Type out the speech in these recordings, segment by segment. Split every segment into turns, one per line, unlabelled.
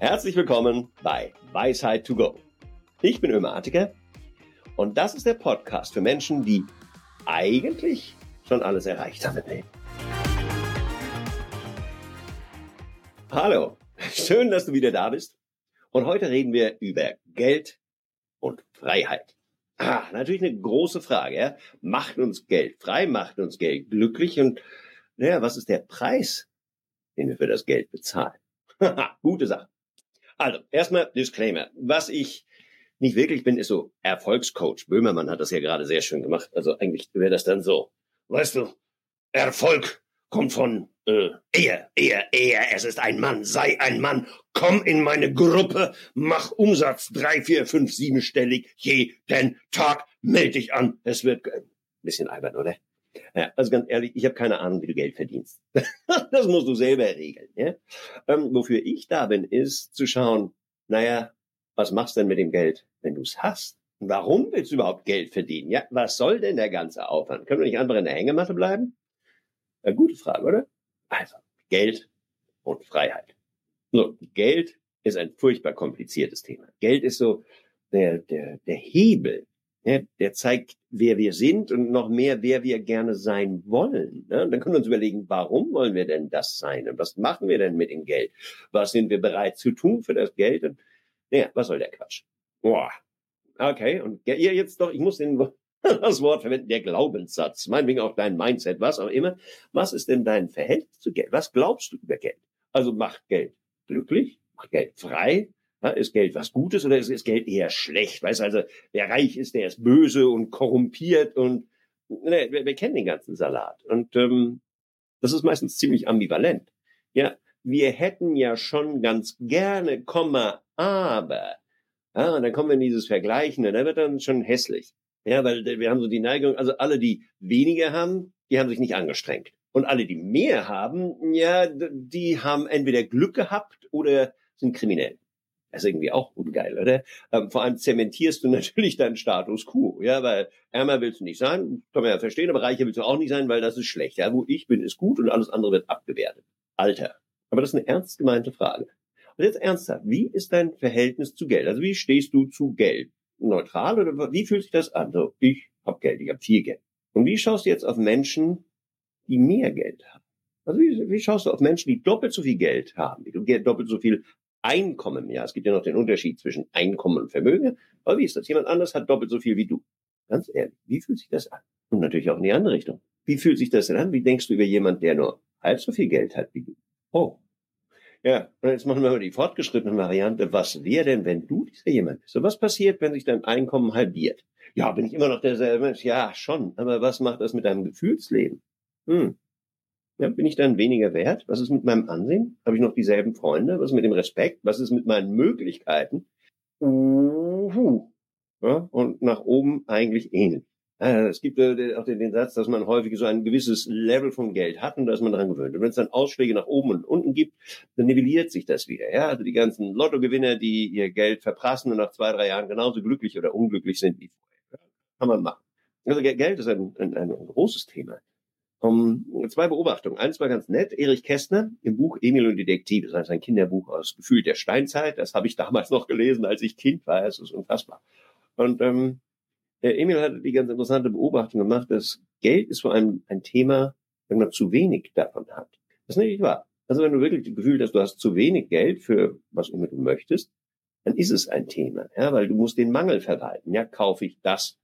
Herzlich willkommen bei Weisheit to go. Ich bin Ömer Atiker und das ist der Podcast für Menschen, die eigentlich schon alles erreicht haben im Leben. Hallo, schön, dass du wieder da bist. Und heute reden wir über Geld und Freiheit. Ah, natürlich eine große Frage. Ja? Macht uns Geld frei, macht uns Geld glücklich und naja, was ist der Preis, den wir für das Geld bezahlen? Gute Sache. Also, erstmal Disclaimer. Was ich nicht wirklich bin, ist so Erfolgscoach. Böhmermann hat das ja gerade sehr schön gemacht. Also eigentlich wäre das dann so, weißt du, Erfolg kommt von äh, er, er, er, es ist ein Mann, sei ein Mann, komm in meine Gruppe, mach Umsatz drei, vier, fünf, siebenstellig jeden Tag, melde dich an. Es wird ein bisschen albern, oder? Ja, also ganz ehrlich, ich habe keine Ahnung, wie du Geld verdienst. das musst du selber regeln. Ja? Ähm, wofür ich da bin, ist zu schauen, naja, was machst du denn mit dem Geld, wenn du es hast? Warum willst du überhaupt Geld verdienen? Ja, was soll denn der ganze Aufwand? Können wir nicht einfach in der Hängematte bleiben? Eine gute Frage, oder? Also, Geld und Freiheit. So, Geld ist ein furchtbar kompliziertes Thema. Geld ist so der, der, der Hebel, der zeigt, wer wir sind und noch mehr, wer wir gerne sein wollen. Ja, dann können wir uns überlegen, warum wollen wir denn das sein? Und was machen wir denn mit dem Geld? Was sind wir bereit zu tun für das Geld? Und, ja, was soll der Quatsch? Boah. Okay, und ihr jetzt doch, ich muss den, das Wort verwenden, der Glaubenssatz, meinetwegen auch dein Mindset, was auch immer. Was ist denn dein Verhältnis zu Geld? Was glaubst du über Geld? Also macht Geld glücklich? Macht Geld frei? Ist Geld was Gutes oder ist, ist Geld eher schlecht? Weißt also, wer reich ist, der ist böse und korrumpiert und ne, wir, wir kennen den ganzen Salat. Und ähm, das ist meistens ziemlich ambivalent. Ja, wir hätten ja schon ganz gerne, Komma, aber. Ja, und dann kommen wir in dieses Vergleichen, da wird dann schon hässlich. Ja, weil wir haben so die Neigung, also alle, die weniger haben, die haben sich nicht angestrengt. Und alle, die mehr haben, ja, die haben entweder Glück gehabt oder sind kriminell. Das ist irgendwie auch ungeil, oder? Ähm, vor allem zementierst du natürlich deinen Status quo, ja, weil ärmer willst du nicht sein, kann man ja verstehen, aber reicher willst du auch nicht sein, weil das ist schlecht. Ja, wo ich bin, ist gut und alles andere wird abgewertet. Alter. Aber das ist eine ernst gemeinte Frage. Und jetzt ernsthaft, wie ist dein Verhältnis zu Geld? Also wie stehst du zu Geld? Neutral oder wie fühlt sich das an? So, ich habe Geld, ich habe viel Geld. Und wie schaust du jetzt auf Menschen, die mehr Geld haben? Also wie, wie schaust du auf Menschen, die doppelt so viel Geld haben, die doppelt so viel Einkommen. Ja, es gibt ja noch den Unterschied zwischen Einkommen und Vermögen. Aber wie ist das? Jemand anders hat doppelt so viel wie du. Ganz ehrlich, wie fühlt sich das an? Und natürlich auch in die andere Richtung. Wie fühlt sich das denn an? Wie denkst du über jemand, der nur halb so viel Geld hat wie du? Oh. Ja, und jetzt machen wir mal die fortgeschrittene Variante. Was wäre denn, wenn du dieser jemand bist? So, was passiert, wenn sich dein Einkommen halbiert? Ja, bin ich immer noch derselbe Mensch? Ja, schon. Aber was macht das mit deinem Gefühlsleben? Hm. Ja, bin ich dann weniger wert? Was ist mit meinem Ansehen? Habe ich noch dieselben Freunde? Was ist mit dem Respekt? Was ist mit meinen Möglichkeiten? Uhu. Ja, und nach oben eigentlich ähnlich. Es gibt auch den Satz, dass man häufig so ein gewisses Level von Geld hat und dass man daran gewöhnt. Und wenn es dann Ausschläge nach oben und unten gibt, dann nivelliert sich das wieder. Ja, also die ganzen Lottogewinner, die ihr Geld verprassen und nach zwei, drei Jahren genauso glücklich oder unglücklich sind wie vorher. Kann man machen. Also Geld ist ein, ein, ein großes Thema. Um, zwei Beobachtungen. Eins war ganz nett. Erich Kästner im Buch Emil und die Detektive, das heißt ein Kinderbuch aus Gefühl der Steinzeit. Das habe ich damals noch gelesen, als ich Kind war. Es ist unfassbar. Und ähm, Emil hatte die ganz interessante Beobachtung gemacht, dass Geld ist vor allem ein Thema, wenn man zu wenig davon hat. Das ist nicht wahr. Also wenn du wirklich das Gefühl hast, du hast zu wenig Geld für was immer du möchtest, dann ist es ein Thema, ja, weil du musst den Mangel verwalten. Ja, kaufe ich das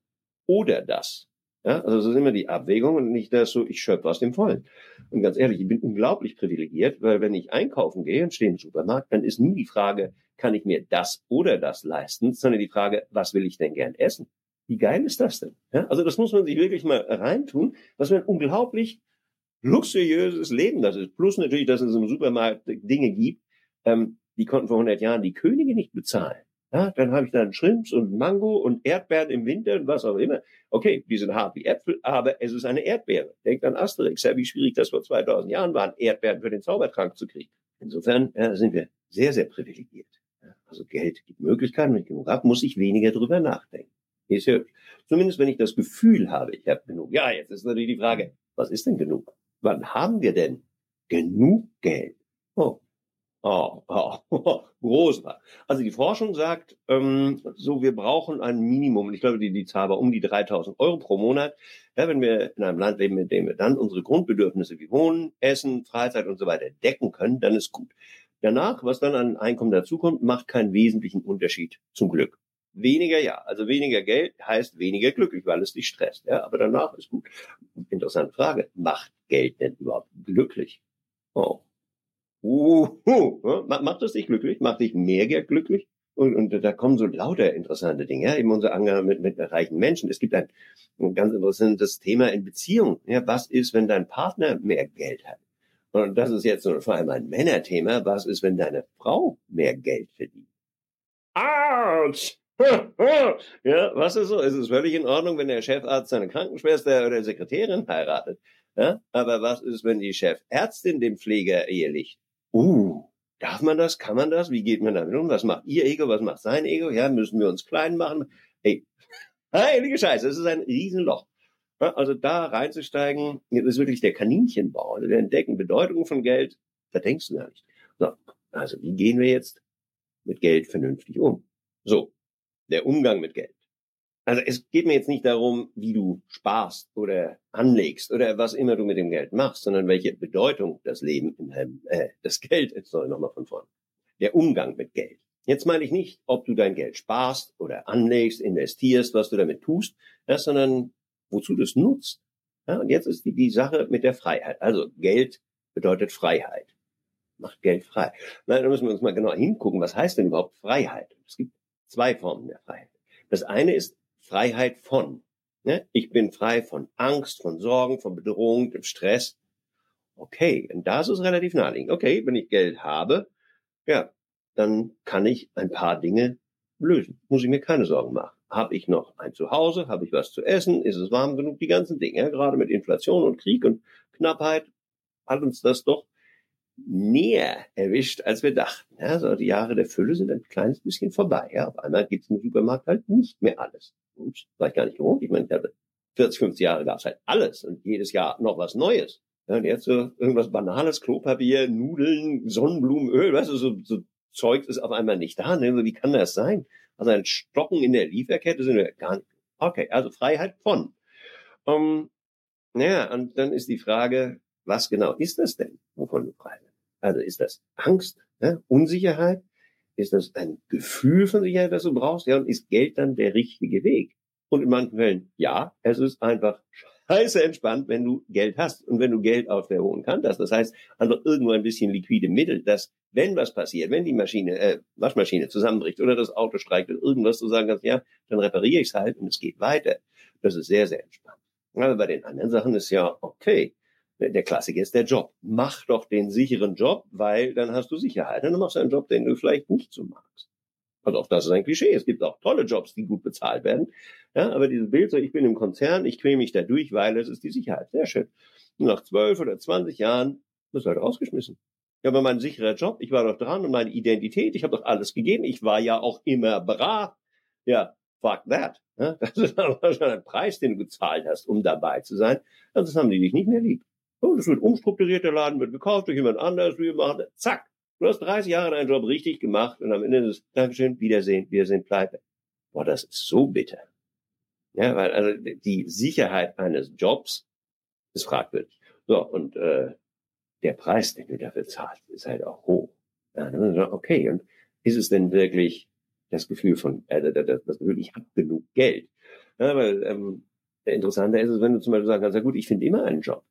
oder das? Ja, also das ist immer die Abwägung und nicht das so, ich schöpfe aus dem Vollen. Und ganz ehrlich, ich bin unglaublich privilegiert, weil wenn ich einkaufen gehe und stehe im Supermarkt, dann ist nie die Frage, kann ich mir das oder das leisten, sondern die Frage, was will ich denn gern essen? Wie geil ist das denn? Ja, also das muss man sich wirklich mal reintun, was für ein unglaublich luxuriöses Leben das ist. Plus natürlich, dass es im Supermarkt Dinge gibt, ähm, die konnten vor 100 Jahren die Könige nicht bezahlen. Ja, dann habe ich dann Shrimps und Mango und Erdbeeren im Winter und was auch immer. Okay, die sind hart wie Äpfel, aber es ist eine Erdbeere. Denkt an Asterix, ja, wie schwierig das vor 2000 Jahren war, Erdbeeren für den Zaubertrank zu kriegen. Insofern ja, sind wir sehr, sehr privilegiert. Also Geld gibt Möglichkeiten, wenn ich genug habe, muss ich weniger drüber nachdenken. Ist ja, zumindest wenn ich das Gefühl habe, ich habe genug. Ja, jetzt ist natürlich die Frage, was ist denn genug? Wann haben wir denn genug Geld? Oh, Oh, oh, oh, groß. Also die Forschung sagt, ähm, so wir brauchen ein Minimum, ich glaube die, die Zahl war um die 3000 Euro pro Monat, ja, wenn wir in einem Land leben, in dem wir dann unsere Grundbedürfnisse wie Wohnen, Essen, Freizeit und so weiter decken können, dann ist gut. Danach, was dann an Einkommen dazukommt, macht keinen wesentlichen Unterschied, zum Glück. Weniger ja, also weniger Geld heißt weniger glücklich, weil es dich stresst. Ja, aber danach ist gut. Interessante Frage: Macht Geld denn überhaupt glücklich? Oh, uh, uh, macht das dich glücklich? Macht dich mehr Geld glücklich? Und, und da kommen so lauter interessante Dinge, ja, eben unser Angang mit, mit reichen Menschen. Es gibt ein, ein ganz interessantes Thema in Beziehungen. Ja, was ist, wenn dein Partner mehr Geld hat? Und das ist jetzt vor allem ein Männerthema. Was ist, wenn deine Frau mehr Geld verdient? Autsch! ja, was ist so? Es ist völlig in Ordnung, wenn der Chefarzt seine Krankenschwester oder Sekretärin heiratet. Ja? Aber was ist, wenn die Chefärztin den Pfleger ehelicht? Uh, darf man das? Kann man das? Wie geht man damit um? Was macht ihr Ego? Was macht sein Ego? Ja, müssen wir uns klein machen? Hey, heilige Scheiße, das ist ein Riesenloch. Also da reinzusteigen, das ist wirklich der Kaninchenbau. Also wir entdecken Bedeutung von Geld, da denkst du gar nicht. So, also wie gehen wir jetzt mit Geld vernünftig um? So, der Umgang mit Geld. Also es geht mir jetzt nicht darum, wie du sparst oder anlegst oder was immer du mit dem Geld machst, sondern welche Bedeutung das Leben deinem, äh, das Geld, jetzt soll ich nochmal von vorne, der Umgang mit Geld. Jetzt meine ich nicht, ob du dein Geld sparst oder anlegst, investierst, was du damit tust, ja, sondern wozu du es nutzt. Ja, und jetzt ist die, die Sache mit der Freiheit. Also Geld bedeutet Freiheit. Macht Geld frei. Na, da müssen wir uns mal genau hingucken, was heißt denn überhaupt Freiheit? Es gibt zwei Formen der Freiheit. Das eine ist Freiheit von. Ne? Ich bin frei von Angst, von Sorgen, von Bedrohung, dem Stress. Okay, und das ist relativ naheliegend. Okay, wenn ich Geld habe, ja, dann kann ich ein paar Dinge lösen. Muss ich mir keine Sorgen machen. Habe ich noch ein Zuhause? Habe ich was zu essen? Ist es warm genug? Die ganzen Dinge. Ja, gerade mit Inflation und Krieg und Knappheit hat uns das doch näher erwischt, als wir dachten. Ja, so die Jahre der Fülle sind ein kleines bisschen vorbei. Ja, auf einmal gibt es im Supermarkt halt nicht mehr alles. War ich gar nicht gewohnt. Ich meine, ich hatte 40, 50 Jahre gab es halt alles und jedes Jahr noch was Neues. Und jetzt so irgendwas Banales, Klopapier, Nudeln, Sonnenblumenöl, weißt du, so, so Zeug ist auf einmal nicht da. Ne? Wie kann das sein? Also ein Stocken in der Lieferkette sind wir gar nicht. Okay, also Freiheit von. Um, naja, und dann ist die Frage, was genau ist das denn, wovon du frei bist? Also ist das Angst, ne? Unsicherheit? Ist das ein Gefühl von Sicherheit, das du brauchst? Ja, und ist Geld dann der richtige Weg? Und in manchen Fällen, ja, es ist einfach scheiße entspannt, wenn du Geld hast und wenn du Geld auf der hohen Kante hast. Das heißt, einfach irgendwo ein bisschen liquide Mittel, dass wenn was passiert, wenn die Maschine, äh, Waschmaschine zusammenbricht oder das Auto streikt oder irgendwas, du sagen kannst, ja, dann repariere ich es halt und es geht weiter. Das ist sehr, sehr entspannt. Aber bei den anderen Sachen ist ja okay. Der Klassiker ist der Job. Mach doch den sicheren Job, weil dann hast du Sicherheit. Dann machst du einen Job, den du vielleicht nicht so magst. Also auch das ist ein Klischee. Es gibt auch tolle Jobs, die gut bezahlt werden. Ja, aber dieses Bild, so ich bin im Konzern, ich quäle mich da durch, weil es ist die Sicherheit. Sehr schön. Und nach zwölf oder zwanzig Jahren wirst du halt rausgeschmissen. Ja, aber mein sicherer Job, ich war doch dran und meine Identität, ich habe doch alles gegeben. Ich war ja auch immer brav. Ja, fuck that. Ja, das ist aber schon ein Preis, den du gezahlt hast, um dabei zu sein. Also das haben die dich nicht mehr lieb. Oh, das wird umstrukturiert, der Laden wird gekauft durch jemand anderes, wir machen, zack. Du hast 30 Jahre deinen Job richtig gemacht und am Ende des Dankeschön, Wiedersehen, wir sind pleite. Boah, das ist so bitter. Ja, weil also die Sicherheit eines Jobs ist fragwürdig. So, und äh, der Preis, den du dafür zahlst, ist halt auch hoch. Ja, okay, und ist es denn wirklich das Gefühl von, äh, das Gefühl, ich habe genug Geld? Ja, weil ähm, interessanter ist es, wenn du zum Beispiel sagen kannst, ja gut, ich finde immer einen Job.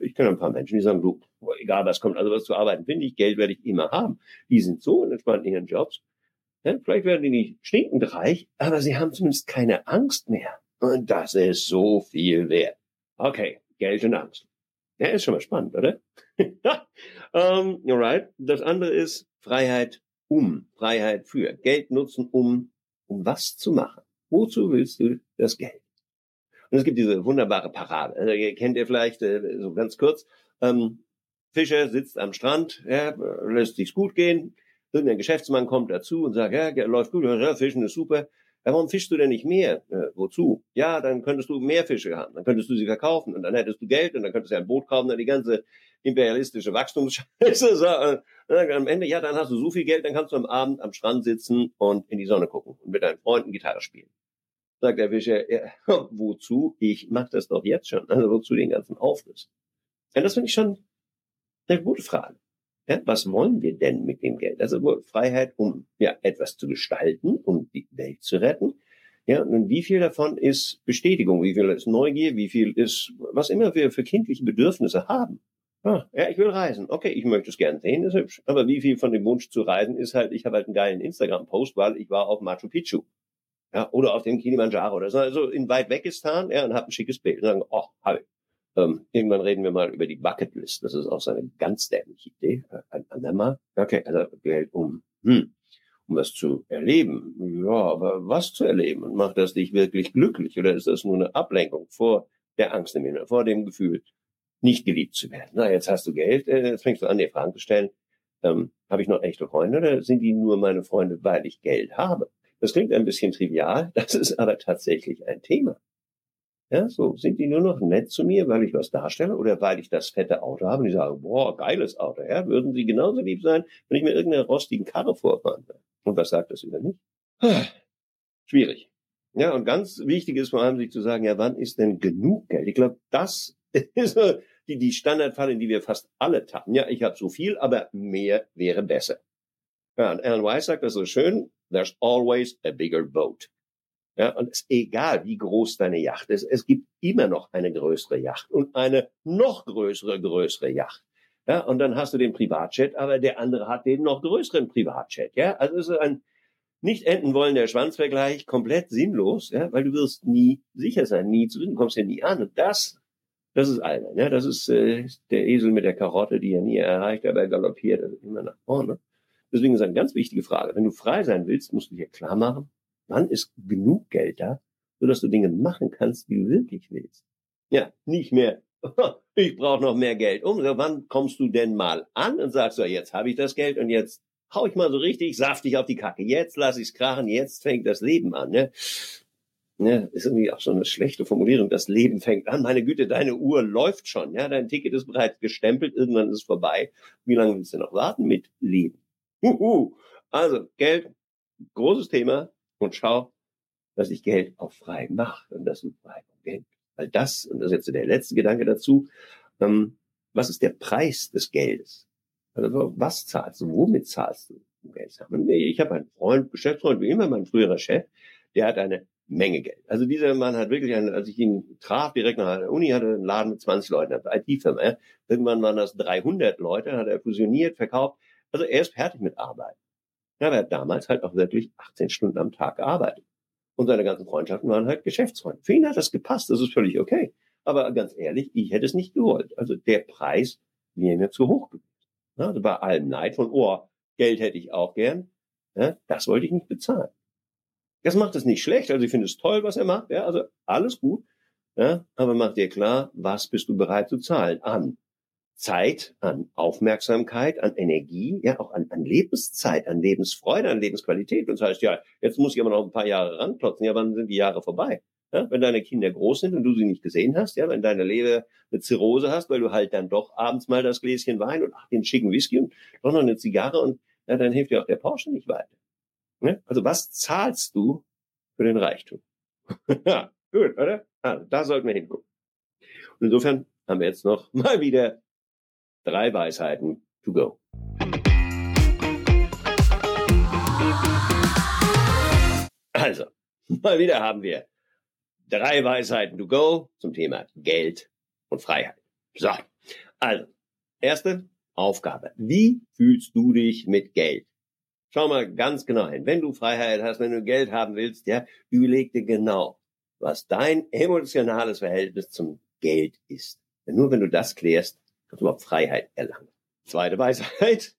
Ich kenne ein paar Menschen, die sagen, du, egal was kommt, also was zu arbeiten finde ich, Geld werde ich immer haben. Die sind so entspannt in ihren Jobs. Vielleicht werden die nicht stinkend reich, aber sie haben zumindest keine Angst mehr. Und das ist so viel wert. Okay, Geld und Angst. Ja, ist schon mal spannend, oder? um, alright. Das andere ist Freiheit um, Freiheit für. Geld nutzen, um, um was zu machen. Wozu willst du das Geld? Und es gibt diese wunderbare Parade. Also, ihr kennt ihr vielleicht äh, so ganz kurz. Ähm, Fischer sitzt am Strand, ja, lässt sich's gut gehen. Irgendein Geschäftsmann kommt dazu und sagt, ja, läuft gut, ja, Fischen ist super. Ja, warum fischst du denn nicht mehr? Äh, wozu? Ja, dann könntest du mehr Fische haben. Dann könntest du sie verkaufen und dann hättest du Geld und dann könntest du ein Boot kaufen und die ganze imperialistische Wachstumsscheiße. So, äh, am Ende, ja, dann hast du so viel Geld, dann kannst du am Abend am Strand sitzen und in die Sonne gucken und mit deinen Freunden Gitarre spielen. Sagt der Fischer, ja, wozu? Ich mach das doch jetzt schon. Also wozu den ganzen Aufriss? Ja, das finde ich schon eine gute Frage. Ja, was wollen wir denn mit dem Geld? Also Freiheit, um ja etwas zu gestalten, um die Welt zu retten. Ja, und wie viel davon ist Bestätigung? Wie viel ist Neugier? Wie viel ist, was immer wir für kindliche Bedürfnisse haben? Ah, ja, ich will reisen. Okay, ich möchte es gern sehen, ist hübsch. Aber wie viel von dem Wunsch zu reisen ist halt, ich habe halt einen geilen Instagram-Post, weil ich war auf Machu Picchu. Ja, oder auf dem Kilimanjaro oder so. Also in weit Wegistan, ja, und habe ein schickes Bild. Und sagen, oh, habe ich. Ähm, irgendwann reden wir mal über die Bucketlist. Das ist auch so eine ganz dämliche Idee. Äh, ein andermal. Okay, also Geld um, hm, um was zu erleben. Ja, aber was zu erleben? Und macht das dich wirklich glücklich? Oder ist das nur eine Ablenkung vor der Angst im Inneren, vor dem Gefühl, nicht geliebt zu werden? Na, jetzt hast du Geld, äh, jetzt fängst du an, dir Fragen zu stellen. Ähm, habe ich noch echte Freunde oder sind die nur meine Freunde, weil ich Geld habe? Das klingt ein bisschen trivial, das ist aber tatsächlich ein Thema. Ja, so sind die nur noch nett zu mir, weil ich was darstelle oder weil ich das fette Auto habe. Und die sagen, boah, geiles Auto. Ja, würden sie genauso lieb sein, wenn ich mir irgendeine rostigen Karre vorfahren würde. Und was sagt das über mich? Schwierig. Ja, und ganz wichtig ist vor allem, sich zu sagen, ja, wann ist denn genug Geld? Ich glaube, das ist die, die Standardfalle, in die wir fast alle tappen. Ja, ich habe so viel, aber mehr wäre besser. Ja, und Alan Weiss sagt das so schön, there's always a bigger boat. Ja, und es ist egal, wie groß deine Yacht ist, es gibt immer noch eine größere Yacht und eine noch größere, größere Yacht. Ja, und dann hast du den Privatjet, aber der andere hat den noch größeren Privatjet. Ja, also es ist ein nicht enden wollen der Schwanzvergleich komplett sinnlos, ja, weil du wirst nie sicher sein, nie zurück, kommst ja nie an. Und das, das ist albern. Ja, das ist äh, der Esel mit der Karotte, die er nie erreicht, aber er galoppiert immer nach vorne. Deswegen ist eine ganz wichtige Frage. Wenn du frei sein willst, musst du dir klar machen, Wann ist genug Geld da, sodass du Dinge machen kannst, die du wirklich willst? Ja, nicht mehr. Ich brauche noch mehr Geld. Um, wann kommst du denn mal an und sagst so, jetzt habe ich das Geld und jetzt hau ich mal so richtig saftig auf die Kacke. Jetzt lass ich's krachen, jetzt fängt das Leben an. Ne? Ne, ist irgendwie auch schon eine schlechte Formulierung. Das Leben fängt an. Meine Güte, deine Uhr läuft schon. Ja, dein Ticket ist bereits gestempelt. Irgendwann ist es vorbei. Wie lange willst du noch warten mit Leben? Uhu. Also Geld, großes Thema und schau, dass ich Geld auch frei mache und dass du frei Geld. Weil das, und das ist jetzt der letzte Gedanke dazu, ähm, was ist der Preis des Geldes? Also was zahlst du? Womit zahlst du Geld? Ich habe einen Freund, Geschäftsfreund, wie immer, mein früherer Chef, der hat eine Menge Geld. Also dieser Mann hat wirklich, einen, als ich ihn traf, direkt nach der Uni, hatte einen Laden mit 20 Leuten, eine IT-Firma. Irgendwann waren das 300 Leute, hat er fusioniert, verkauft. Also er ist fertig mit Arbeit. Ja, er hat damals halt auch wirklich 18 Stunden am Tag gearbeitet. Und seine ganzen Freundschaften waren halt Geschäftsfreunde. Für ihn hat das gepasst, das ist völlig okay. Aber ganz ehrlich, ich hätte es nicht gewollt. Also der Preis wäre mir zu hoch gewesen. Also bei allem Neid von, oh, Geld hätte ich auch gern, ja, das wollte ich nicht bezahlen. Das macht es nicht schlecht, also ich finde es toll, was er macht, ja, also alles gut, ja, aber mach dir klar, was bist du bereit zu zahlen an Zeit, an Aufmerksamkeit, an Energie, ja auch an, an Lebenszeit, an Lebensfreude, an Lebensqualität. Und das heißt, ja, jetzt muss ich aber noch ein paar Jahre ranklotzen. Ja, wann sind die Jahre vorbei? Ja, wenn deine Kinder groß sind und du sie nicht gesehen hast, ja, wenn deine Leber eine Zirrhose hast, weil du halt dann doch abends mal das Gläschen Wein und ach, den schicken Whisky und doch noch eine Zigarre und ja, dann hilft dir auch der Porsche nicht weiter. Ja? Also was zahlst du für den Reichtum? ja, gut, oder? Also, da sollten wir hingucken. Und insofern haben wir jetzt noch mal wieder Drei Weisheiten to go. Also, mal wieder haben wir drei Weisheiten to go zum Thema Geld und Freiheit. So, also, erste Aufgabe. Wie fühlst du dich mit Geld? Schau mal ganz genau hin. Wenn du Freiheit hast, wenn du Geld haben willst, ja, überleg dir genau, was dein emotionales Verhältnis zum Geld ist. Denn nur wenn du das klärst, kannst du überhaupt Freiheit erlangen. Zweite Weisheit.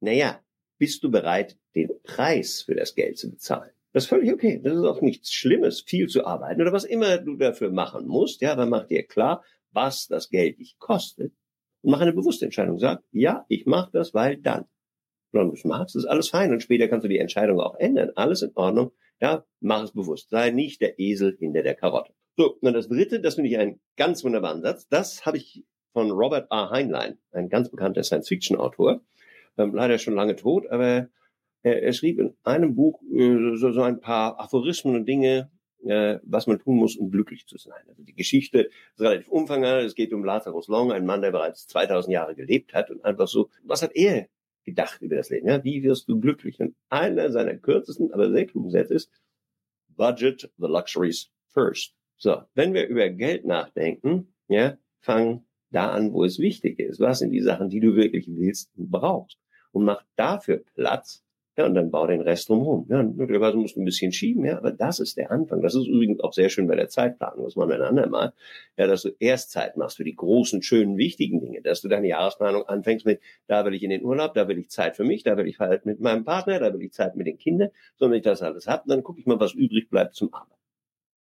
Naja, bist du bereit, den Preis für das Geld zu bezahlen? Das ist völlig okay. Das ist auch nichts Schlimmes, viel zu arbeiten oder was immer du dafür machen musst. Ja, aber mach dir klar, was das Geld dich kostet und mach eine bewusste Entscheidung. Sag, ja, ich mache das, weil dann. Wenn du es magst, ist alles fein und später kannst du die Entscheidung auch ändern. Alles in Ordnung. Ja, mach es bewusst. Sei nicht der Esel hinter der Karotte. So, und das dritte, das finde ich einen ganz wunderbaren Satz. Das habe ich von Robert A. Heinlein, ein ganz bekannter Science-Fiction-Autor, ähm, leider schon lange tot, aber er, er schrieb in einem Buch äh, so, so ein paar Aphorismen und Dinge, äh, was man tun muss, um glücklich zu sein. Also die Geschichte ist relativ umfangreich. Es geht um Lazarus Long, ein Mann, der bereits 2000 Jahre gelebt hat und einfach so, was hat er gedacht über das Leben? Ja? Wie wirst du glücklich? Und einer seiner kürzesten, aber sehr klugen Sätze ist, budget the luxuries first. So, wenn wir über Geld nachdenken, ja, fang da an, wo es wichtig ist. Was sind die Sachen, die du wirklich willst und brauchst? Und mach dafür Platz ja, und dann bau den Rest drumherum. Ja, möglicherweise musst du ein bisschen schieben, ja, aber das ist der Anfang. Das ist übrigens auch sehr schön bei der Zeitplanung, was man ein andermal, ja, dass du erst Zeit machst für die großen, schönen, wichtigen Dinge, dass du deine Jahresplanung anfängst mit, da will ich in den Urlaub, da will ich Zeit für mich, da will ich halt mit meinem Partner, da will ich Zeit mit den Kindern, so wenn ich das alles hab, dann gucke ich mal, was übrig bleibt zum Arbeiten.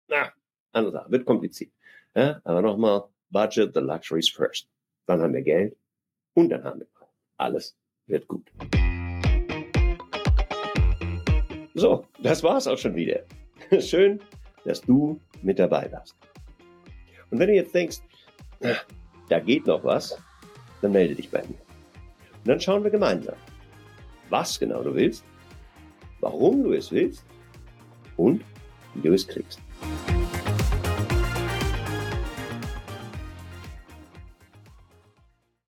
Na, andere Sache, wird kompliziert. Ja, aber nochmal, budget the luxuries first. Dann haben wir Geld und dann haben wir alles wird gut. So, das war's auch schon wieder. Schön, dass du mit dabei warst. Und wenn du jetzt denkst, da geht noch was, dann melde dich bei mir. Und dann schauen wir gemeinsam, was genau du willst, warum du es willst und wie du es kriegst.